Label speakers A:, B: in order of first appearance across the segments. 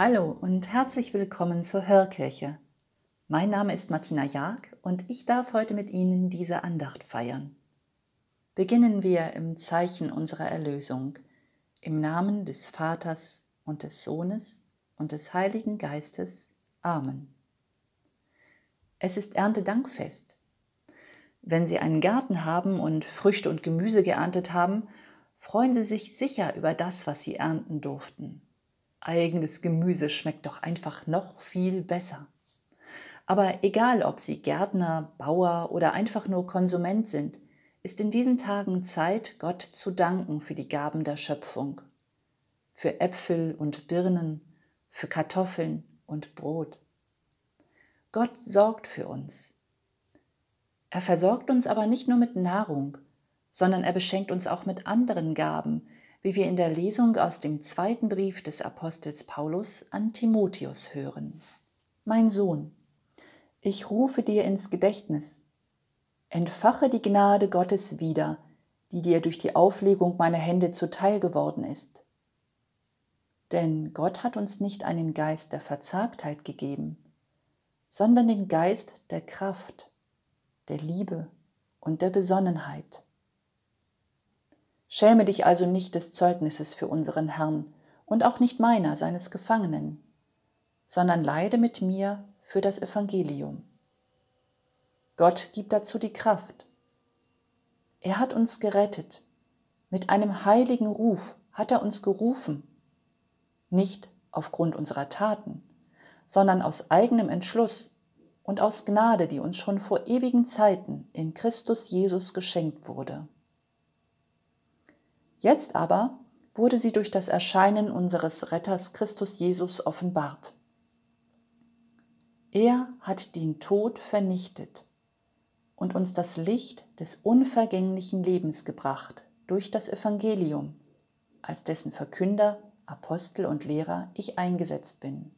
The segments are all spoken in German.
A: Hallo und herzlich willkommen zur Hörkirche. Mein Name ist Martina Jag und ich darf heute mit Ihnen diese Andacht feiern. Beginnen wir im Zeichen unserer Erlösung, im Namen des Vaters und des Sohnes und des Heiligen Geistes. Amen. Es ist Erntedankfest. Wenn Sie einen Garten haben und Früchte und Gemüse geerntet haben, freuen Sie sich sicher über das, was Sie ernten durften. Eigenes Gemüse schmeckt doch einfach noch viel besser. Aber egal, ob Sie Gärtner, Bauer oder einfach nur Konsument sind, ist in diesen Tagen Zeit, Gott zu danken für die Gaben der Schöpfung. Für Äpfel und Birnen, für Kartoffeln und Brot. Gott sorgt für uns. Er versorgt uns aber nicht nur mit Nahrung, sondern er beschenkt uns auch mit anderen Gaben, wie wir in der Lesung aus dem zweiten Brief des Apostels Paulus an Timotheus hören. Mein Sohn, ich rufe dir ins Gedächtnis, entfache die Gnade Gottes wieder, die dir durch die Auflegung meiner Hände zuteil geworden ist. Denn Gott hat uns nicht einen Geist der Verzagtheit gegeben, sondern den Geist der Kraft, der Liebe und der Besonnenheit. Schäme dich also nicht des Zeugnisses für unseren Herrn und auch nicht meiner, seines Gefangenen, sondern leide mit mir für das Evangelium. Gott gibt dazu die Kraft. Er hat uns gerettet. Mit einem heiligen Ruf hat er uns gerufen, nicht aufgrund unserer Taten, sondern aus eigenem Entschluss und aus Gnade, die uns schon vor ewigen Zeiten in Christus Jesus geschenkt wurde. Jetzt aber wurde sie durch das Erscheinen unseres Retters Christus Jesus offenbart. Er hat den Tod vernichtet und uns das Licht des unvergänglichen Lebens gebracht durch das Evangelium, als dessen Verkünder, Apostel und Lehrer ich eingesetzt bin.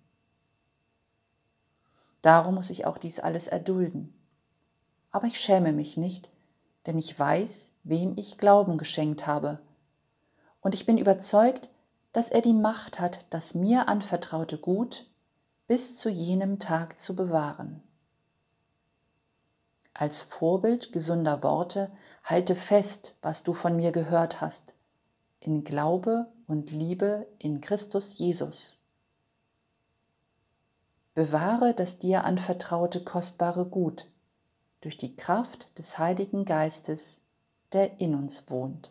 A: Darum muss ich auch dies alles erdulden. Aber ich schäme mich nicht, denn ich weiß, wem ich Glauben geschenkt habe, und ich bin überzeugt, dass er die Macht hat, das mir anvertraute Gut bis zu jenem Tag zu bewahren. Als Vorbild gesunder Worte halte fest, was du von mir gehört hast, in Glaube und Liebe in Christus Jesus. Bewahre das dir anvertraute kostbare Gut durch die Kraft des Heiligen Geistes, der in uns wohnt.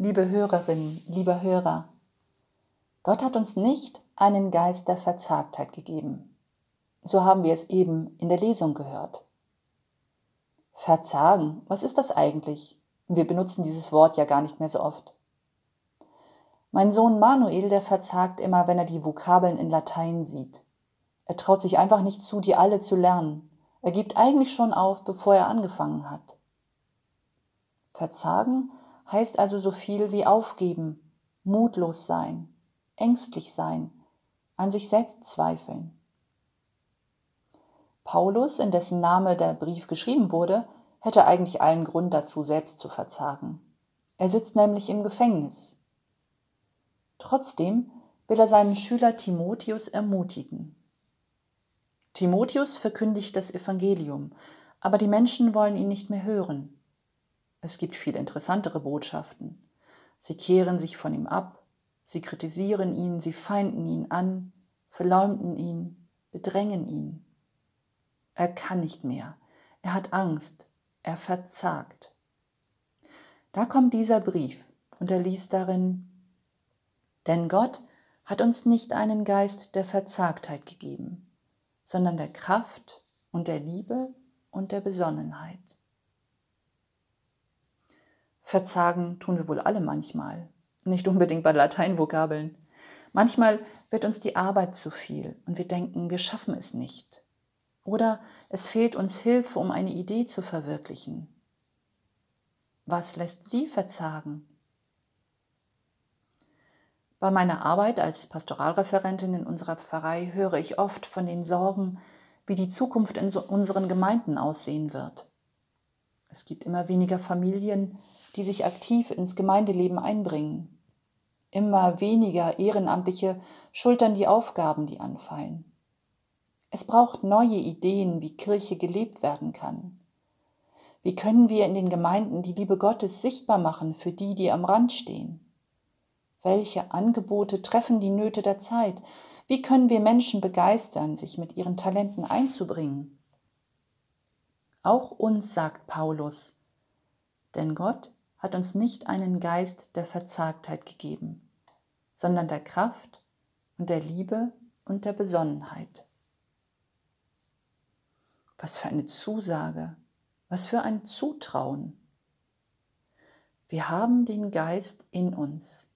A: Liebe Hörerin, lieber Hörer, Gott hat uns nicht einen Geist der Verzagtheit gegeben. So haben wir es eben in der Lesung gehört. Verzagen, was ist das eigentlich? Wir benutzen dieses Wort ja gar nicht mehr so oft. Mein Sohn Manuel, der verzagt immer, wenn er die Vokabeln in Latein sieht. Er traut sich einfach nicht zu, die alle zu lernen. Er gibt eigentlich schon auf, bevor er angefangen hat. Verzagen heißt also so viel wie aufgeben, mutlos sein, ängstlich sein, an sich selbst zweifeln. Paulus, in dessen Name der Brief geschrieben wurde, hätte eigentlich allen Grund dazu, selbst zu verzagen. Er sitzt nämlich im Gefängnis. Trotzdem will er seinen Schüler Timotheus ermutigen. Timotheus verkündigt das Evangelium, aber die Menschen wollen ihn nicht mehr hören. Es gibt viel interessantere Botschaften. Sie kehren sich von ihm ab, sie kritisieren ihn, sie feinden ihn an, verleumden ihn, bedrängen ihn. Er kann nicht mehr, er hat Angst, er verzagt. Da kommt dieser Brief und er liest darin, denn Gott hat uns nicht einen Geist der Verzagtheit gegeben, sondern der Kraft und der Liebe und der Besonnenheit. Verzagen tun wir wohl alle manchmal, nicht unbedingt bei Lateinvokabeln. Manchmal wird uns die Arbeit zu viel und wir denken, wir schaffen es nicht. Oder es fehlt uns Hilfe, um eine Idee zu verwirklichen. Was lässt Sie verzagen? Bei meiner Arbeit als Pastoralreferentin in unserer Pfarrei höre ich oft von den Sorgen, wie die Zukunft in unseren Gemeinden aussehen wird. Es gibt immer weniger Familien, die sich aktiv ins Gemeindeleben einbringen. Immer weniger Ehrenamtliche schultern die Aufgaben, die anfallen. Es braucht neue Ideen, wie Kirche gelebt werden kann. Wie können wir in den Gemeinden die Liebe Gottes sichtbar machen für die, die am Rand stehen? Welche Angebote treffen die Nöte der Zeit? Wie können wir Menschen begeistern, sich mit ihren Talenten einzubringen? Auch uns sagt Paulus, denn Gott hat uns nicht einen Geist der Verzagtheit gegeben, sondern der Kraft und der Liebe und der Besonnenheit. Was für eine Zusage, was für ein Zutrauen. Wir haben den Geist in uns.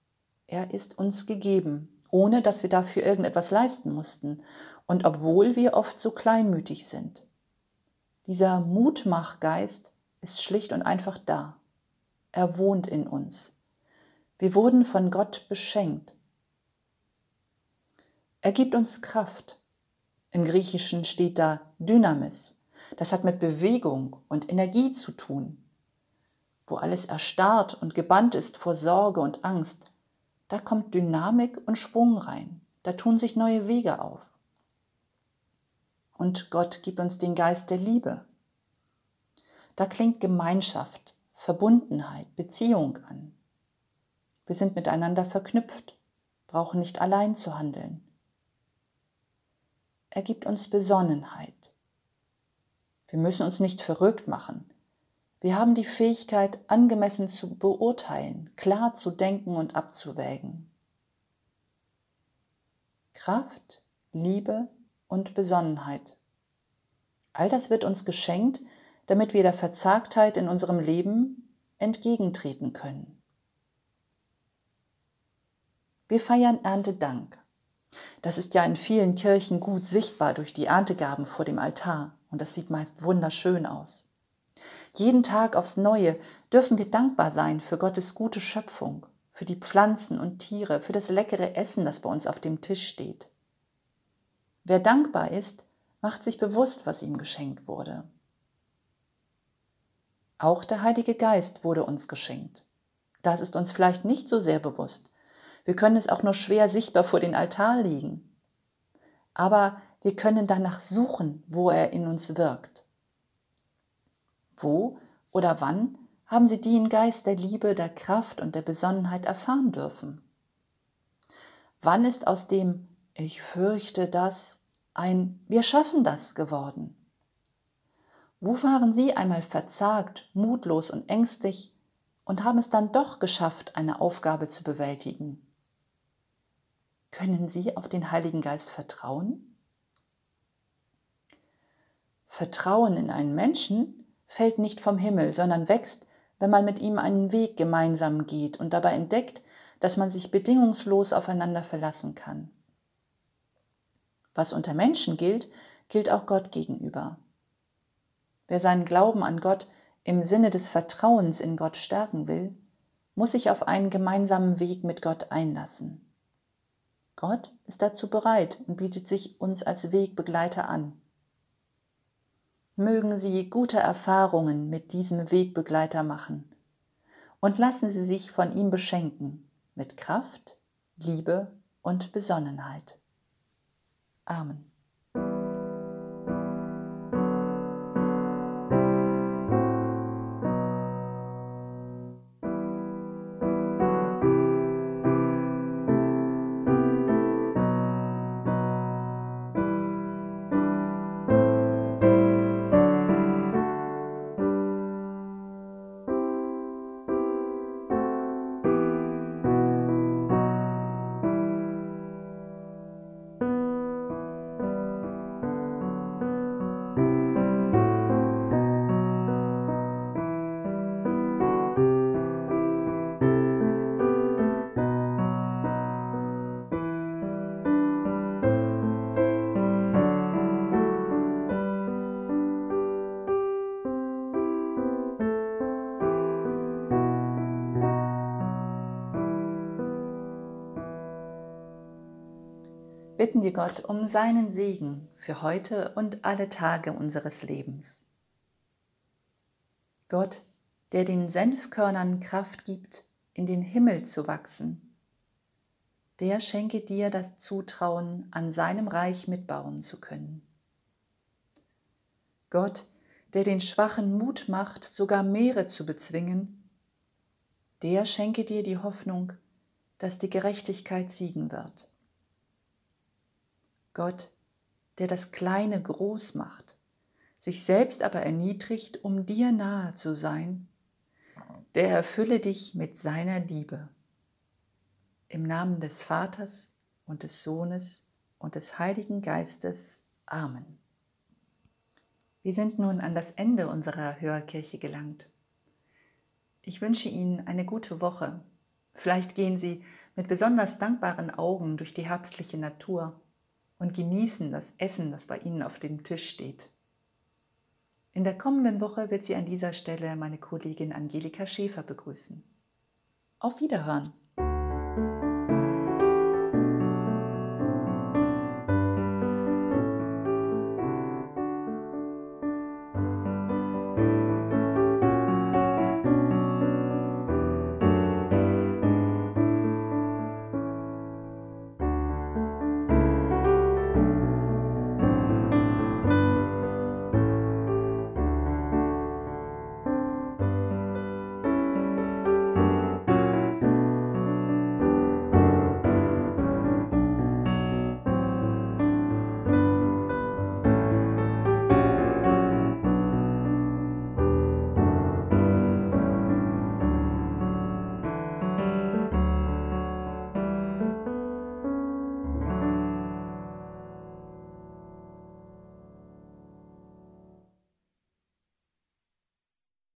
A: Er ist uns gegeben, ohne dass wir dafür irgendetwas leisten mussten und obwohl wir oft so kleinmütig sind. Dieser Mutmachgeist ist schlicht und einfach da. Er wohnt in uns. Wir wurden von Gott beschenkt. Er gibt uns Kraft. Im Griechischen steht da Dynamis. Das hat mit Bewegung und Energie zu tun. Wo alles erstarrt und gebannt ist vor Sorge und Angst, da kommt Dynamik und Schwung rein, da tun sich neue Wege auf. Und Gott gibt uns den Geist der Liebe. Da klingt Gemeinschaft, Verbundenheit, Beziehung an. Wir sind miteinander verknüpft, brauchen nicht allein zu handeln. Er gibt uns Besonnenheit. Wir müssen uns nicht verrückt machen, wir haben die Fähigkeit, angemessen zu beurteilen, klar zu denken und abzuwägen. Kraft, Liebe und Besonnenheit. All das wird uns geschenkt, damit wir der Verzagtheit in unserem Leben entgegentreten können. Wir feiern Erntedank. Das ist ja in vielen Kirchen gut sichtbar durch die Erntegaben vor dem Altar und das sieht meist wunderschön aus. Jeden Tag aufs Neue dürfen wir dankbar sein für Gottes gute Schöpfung, für die Pflanzen und Tiere, für das leckere Essen, das bei uns auf dem Tisch steht. Wer dankbar ist, macht sich bewusst, was ihm geschenkt wurde. Auch der Heilige Geist wurde uns geschenkt. Das ist uns vielleicht nicht so sehr bewusst. Wir können es auch nur schwer sichtbar vor den Altar legen. Aber wir können danach suchen, wo er in uns wirkt. Wo oder wann haben Sie den Geist der Liebe, der Kraft und der Besonnenheit erfahren dürfen? Wann ist aus dem Ich fürchte das ein Wir schaffen das geworden? Wo waren Sie einmal verzagt, mutlos und ängstlich und haben es dann doch geschafft, eine Aufgabe zu bewältigen? Können Sie auf den Heiligen Geist vertrauen? Vertrauen in einen Menschen fällt nicht vom Himmel, sondern wächst, wenn man mit ihm einen Weg gemeinsam geht und dabei entdeckt, dass man sich bedingungslos aufeinander verlassen kann. Was unter Menschen gilt, gilt auch Gott gegenüber. Wer seinen Glauben an Gott im Sinne des Vertrauens in Gott stärken will, muss sich auf einen gemeinsamen Weg mit Gott einlassen. Gott ist dazu bereit und bietet sich uns als Wegbegleiter an. Mögen Sie gute Erfahrungen mit diesem Wegbegleiter machen und lassen Sie sich von ihm beschenken mit Kraft, Liebe und Besonnenheit. Amen. Bitten wir Gott um seinen Segen für heute und alle Tage unseres Lebens. Gott, der den Senfkörnern Kraft gibt, in den Himmel zu wachsen, der schenke dir das Zutrauen, an seinem Reich mitbauen zu können. Gott, der den Schwachen Mut macht, sogar Meere zu bezwingen, der schenke dir die Hoffnung, dass die Gerechtigkeit siegen wird. Gott, der das Kleine groß macht, sich selbst aber erniedrigt, um dir nahe zu sein, der erfülle dich mit seiner Liebe. Im Namen des Vaters und des Sohnes und des Heiligen Geistes. Amen. Wir sind nun an das Ende unserer Hörkirche gelangt. Ich wünsche Ihnen eine gute Woche. Vielleicht gehen Sie mit besonders dankbaren Augen durch die herbstliche Natur und genießen das Essen, das bei Ihnen auf dem Tisch steht. In der kommenden Woche wird Sie an dieser Stelle meine Kollegin Angelika Schäfer begrüßen. Auf Wiederhören!